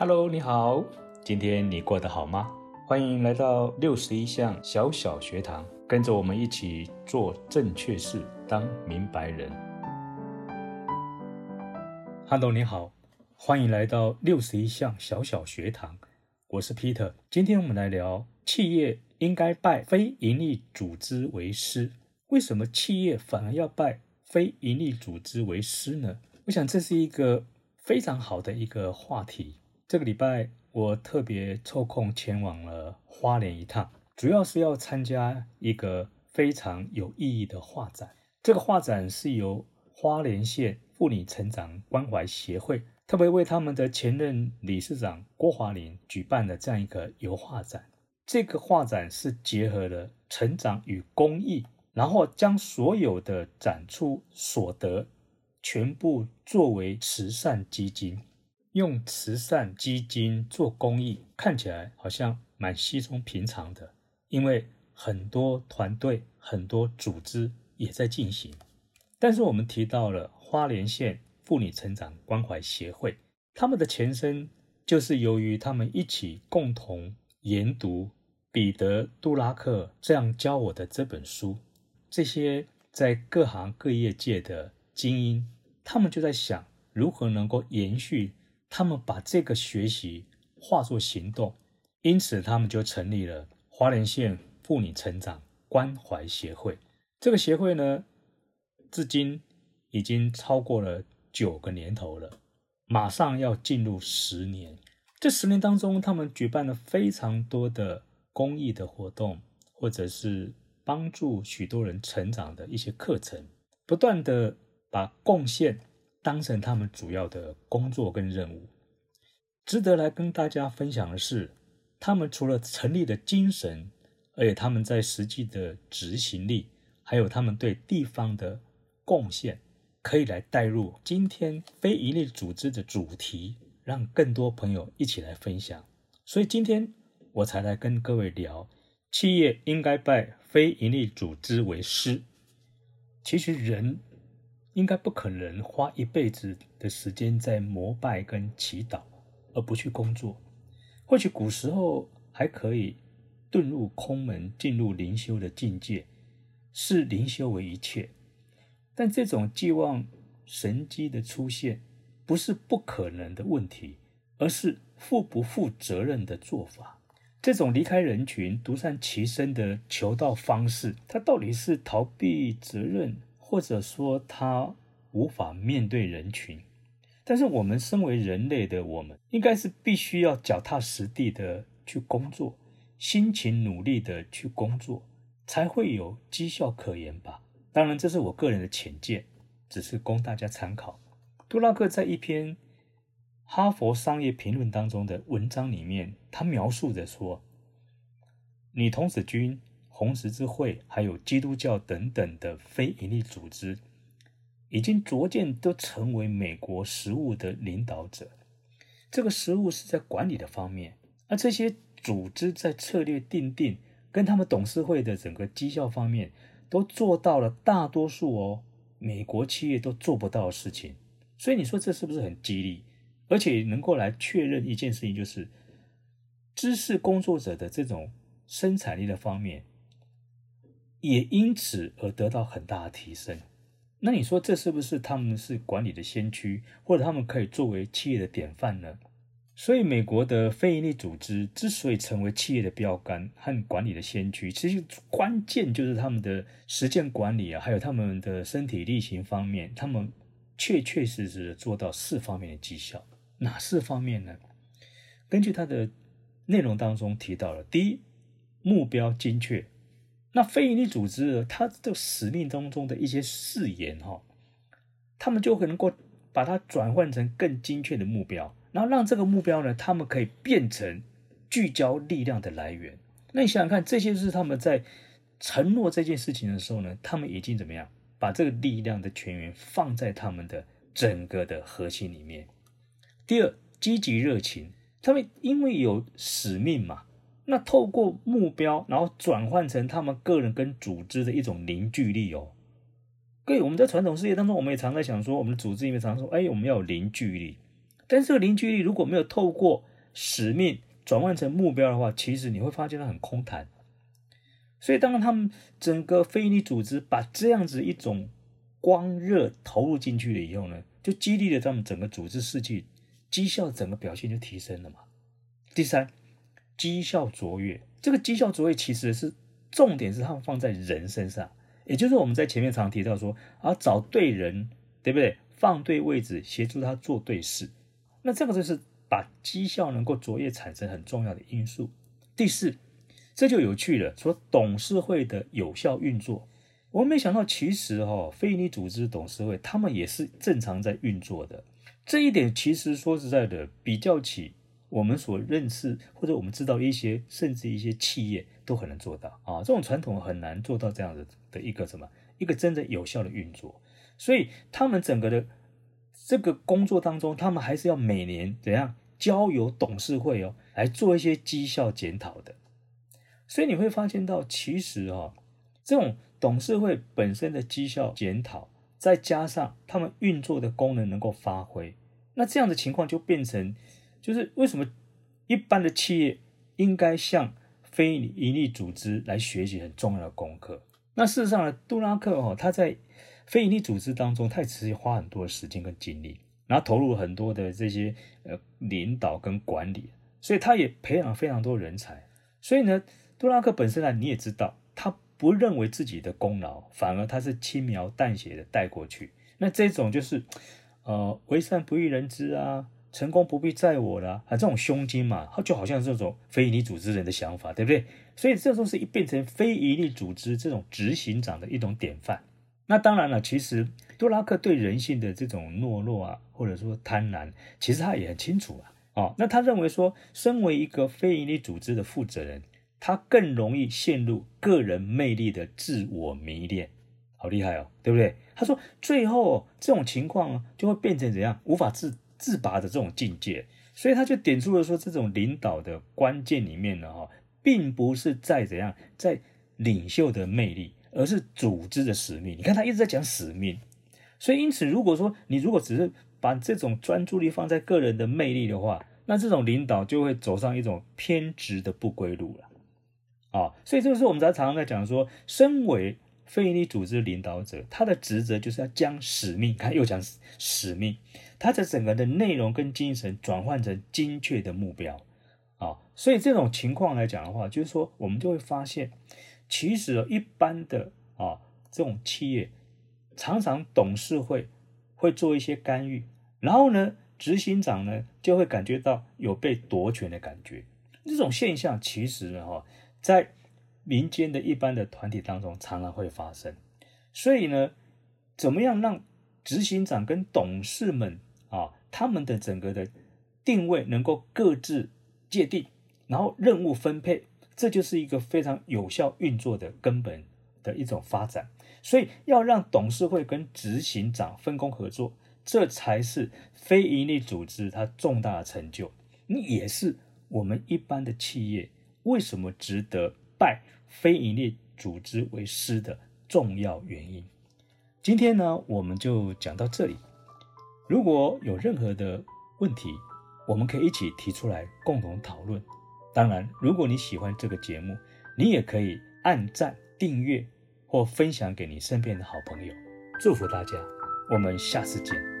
Hello，你好，今天你过得好吗？欢迎来到六十一项小小学堂，跟着我们一起做正确事，当明白人。Hello，你好，欢迎来到六十一项小小学堂，我是 Peter。今天我们来聊企业应该拜非营利组织为师。为什么企业反而要拜非营利组织为师呢？我想这是一个非常好的一个话题。这个礼拜我特别抽空前往了花莲一趟，主要是要参加一个非常有意义的画展。这个画展是由花莲县妇女成长关怀协会特别为他们的前任理事长郭华林举办的这样一个油画展。这个画展是结合了成长与公益，然后将所有的展出所得全部作为慈善基金。用慈善基金做公益，看起来好像蛮稀松平常的，因为很多团队、很多组织也在进行。但是我们提到了花莲县妇女成长关怀协会，他们的前身就是由于他们一起共同研读彼得·杜拉克这样教我的这本书，这些在各行各业界的精英，他们就在想如何能够延续。他们把这个学习化作行动，因此他们就成立了花莲县妇女成长关怀协会。这个协会呢，至今已经超过了九个年头了，马上要进入十年。这十年当中，他们举办了非常多的公益的活动，或者是帮助许多人成长的一些课程，不断的把贡献。当成他们主要的工作跟任务，值得来跟大家分享的是，他们除了成立的精神，而且他们在实际的执行力，还有他们对地方的贡献，可以来带入今天非营利组织的主题，让更多朋友一起来分享。所以今天我才来跟各位聊，企业应该拜非营利组织为师。其实人。应该不可能花一辈子的时间在膜拜跟祈祷，而不去工作。或许古时候还可以遁入空门，进入灵修的境界，视灵修为一切。但这种寄望神机的出现，不是不可能的问题，而是负不负责任的做法。这种离开人群、独善其身的求道方式，它到底是逃避责任？或者说他无法面对人群，但是我们身为人类的我们，应该是必须要脚踏实地的去工作，辛勤努力的去工作，才会有绩效可言吧。当然，这是我个人的浅见，只是供大家参考。杜拉克在一篇《哈佛商业评论》当中的文章里面，他描述着说：“女童子军。”红十字会还有基督教等等的非营利组织，已经逐渐都成为美国食物的领导者。这个食物是在管理的方面，而这些组织在策略定定跟他们董事会的整个绩效方面，都做到了大多数哦美国企业都做不到的事情。所以你说这是不是很激励？而且能够来确认一件事情，就是知识工作者的这种生产力的方面。也因此而得到很大的提升。那你说这是不是他们是管理的先驱，或者他们可以作为企业的典范呢？所以，美国的非营利组织之所以成为企业的标杆和管理的先驱，其实关键就是他们的实践管理啊，还有他们的身体力行方面，他们确确实实做到四方面的绩效。哪四方面呢？根据他的内容当中提到了，第一，目标精确。那非营利组织，它的使命当中的一些誓言，哈，他们就可能够把它转换成更精确的目标，然后让这个目标呢，他们可以变成聚焦力量的来源。那你想想看，这些是他们在承诺这件事情的时候呢，他们已经怎么样把这个力量的全员放在他们的整个的核心里面。第二，积极热情，他们因为有使命嘛。那透过目标，然后转换成他们个人跟组织的一种凝聚力哦。各位，我们在传统世界当中，我们也常在想说，我们组织里面常说，哎，我们要有凝聚力。但是这个凝聚力如果没有透过使命转换成目标的话，其实你会发现它很空谈。所以，当他们整个非营利组织把这样子一种光热投入进去了以后呢，就激励了他们整个组织士气，绩效整个表现就提升了嘛。第三，绩效卓越，这个绩效卓越其实是重点是他们放在人身上，也就是我们在前面常提到说，啊，找对人，对不对？放对位置，协助他做对事，那这个就是把绩效能够卓越产生很重要的因素。第四。这就有趣了，说董事会的有效运作，我没想到，其实哈，非营利组织董事会他们也是正常在运作的。这一点其实说实在的，比较起我们所认识或者我们知道一些，甚至一些企业都很难做到啊，这种传统很难做到这样的的一个什么一个真正有效的运作。所以他们整个的这个工作当中，他们还是要每年怎样交由董事会哦来做一些绩效检讨的。所以你会发现到，其实啊，这种董事会本身的绩效检讨，再加上他们运作的功能能够发挥，那这样的情况就变成，就是为什么一般的企业应该向非营利组织来学习很重要的功课。那事实上呢，杜拉克哈他在非营利组织当中，他也持续花很多的时间跟精力，然后投入很多的这些呃领导跟管理，所以他也培养了非常多人才。所以呢。杜拉克本身呢，你也知道，他不认为自己的功劳，反而他是轻描淡写的带过去。那这种就是，呃，为善不欲人知啊，成功不必在我啦，啊，这种胸襟嘛，他就好像这种非营利组织人的想法，对不对？所以这都是一变成非营利组织这种执行长的一种典范。那当然了，其实杜拉克对人性的这种懦弱啊，或者说贪婪，其实他也很清楚啊。哦，那他认为说，身为一个非营利组织的负责人。他更容易陷入个人魅力的自我迷恋，好厉害哦，对不对？他说，最后这种情况就会变成怎样，无法自自拔的这种境界。所以他就点出了说，这种领导的关键里面呢，哈，并不是在怎样，在领袖的魅力，而是组织的使命。你看他一直在讲使命，所以因此，如果说你如果只是把这种专注力放在个人的魅力的话，那这种领导就会走上一种偏执的不归路了。啊，所以这个是我们在常常在讲说，身为非营利组织领导者，他的职责就是要将使命，看又讲使命，他的整个的内容跟精神转换成精确的目标啊。所以这种情况来讲的话，就是说我们就会发现，其实一般的啊这种企业，常常董事会会做一些干预，然后呢，执行长呢就会感觉到有被夺权的感觉。这种现象其实呢，哈。在民间的一般的团体当中，常常会发生。所以呢，怎么样让执行长跟董事们啊，他们的整个的定位能够各自界定，然后任务分配，这就是一个非常有效运作的根本的一种发展。所以要让董事会跟执行长分工合作，这才是非营利组织它重大的成就。你也是我们一般的企业。为什么值得拜非营利组织为师的重要原因？今天呢，我们就讲到这里。如果有任何的问题，我们可以一起提出来共同讨论。当然，如果你喜欢这个节目，你也可以按赞、订阅或分享给你身边的好朋友。祝福大家，我们下次见。